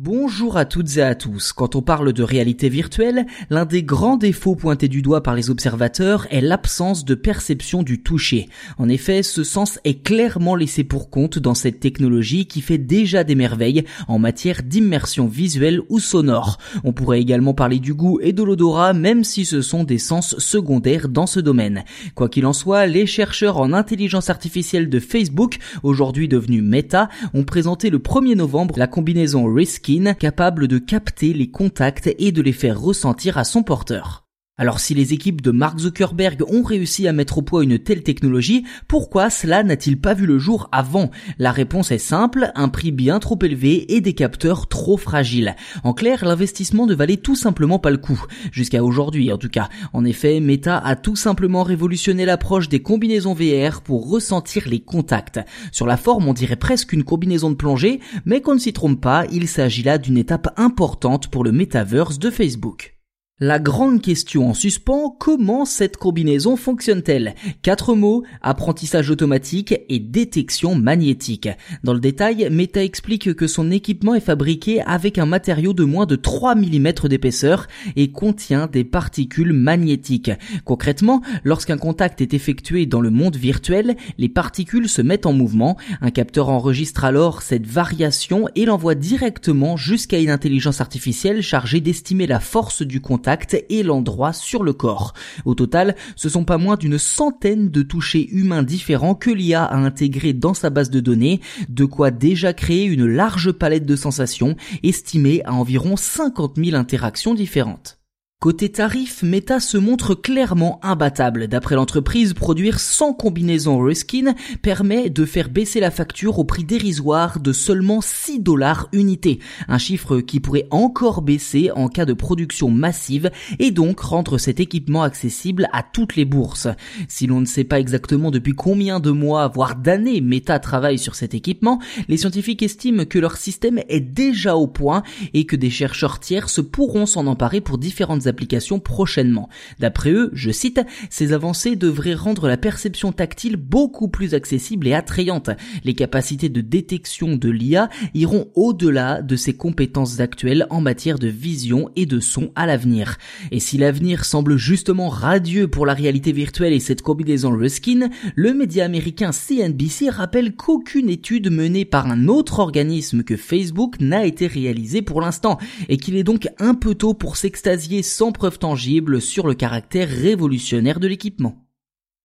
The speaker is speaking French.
Bonjour à toutes et à tous. Quand on parle de réalité virtuelle, l'un des grands défauts pointés du doigt par les observateurs est l'absence de perception du toucher. En effet, ce sens est clairement laissé pour compte dans cette technologie qui fait déjà des merveilles en matière d'immersion visuelle ou sonore. On pourrait également parler du goût et de l'odorat même si ce sont des sens secondaires dans ce domaine. Quoi qu'il en soit, les chercheurs en intelligence artificielle de Facebook, aujourd'hui devenu Meta, ont présenté le 1er novembre la combinaison Risk capable de capter les contacts et de les faire ressentir à son porteur. Alors si les équipes de Mark Zuckerberg ont réussi à mettre au point une telle technologie, pourquoi cela n'a-t-il pas vu le jour avant? La réponse est simple, un prix bien trop élevé et des capteurs trop fragiles. En clair, l'investissement ne valait tout simplement pas le coup, jusqu'à aujourd'hui en tout cas. En effet, Meta a tout simplement révolutionné l'approche des combinaisons VR pour ressentir les contacts. Sur la forme, on dirait presque une combinaison de plongée, mais qu'on ne s'y trompe pas, il s'agit là d'une étape importante pour le metaverse de Facebook. La grande question en suspens, comment cette combinaison fonctionne-t-elle? Quatre mots, apprentissage automatique et détection magnétique. Dans le détail, Meta explique que son équipement est fabriqué avec un matériau de moins de 3 mm d'épaisseur et contient des particules magnétiques. Concrètement, lorsqu'un contact est effectué dans le monde virtuel, les particules se mettent en mouvement, un capteur enregistre alors cette variation et l'envoie directement jusqu'à une intelligence artificielle chargée d'estimer la force du contact et l'endroit sur le corps. Au total, ce sont pas moins d'une centaine de touchés humains différents que l'IA a intégrés dans sa base de données, de quoi déjà créer une large palette de sensations estimée à environ 50 000 interactions différentes. Côté tarif, Meta se montre clairement imbattable. D'après l'entreprise, produire 100 combinaisons Reskin permet de faire baisser la facture au prix dérisoire de seulement 6 dollars unité. Un chiffre qui pourrait encore baisser en cas de production massive et donc rendre cet équipement accessible à toutes les bourses. Si l'on ne sait pas exactement depuis combien de mois, voire d'années Meta travaille sur cet équipement, les scientifiques estiment que leur système est déjà au point et que des chercheurs tierces pourront s'en emparer pour différentes applications prochainement. D'après eux, je cite, ces avancées devraient rendre la perception tactile beaucoup plus accessible et attrayante. Les capacités de détection de l'IA iront au-delà de ses compétences actuelles en matière de vision et de son à l'avenir. Et si l'avenir semble justement radieux pour la réalité virtuelle et cette combinaison Ruskin, le média américain CNBC rappelle qu'aucune étude menée par un autre organisme que Facebook n'a été réalisée pour l'instant et qu'il est donc un peu tôt pour s'extasier sans preuve tangible sur le caractère révolutionnaire de l'équipement.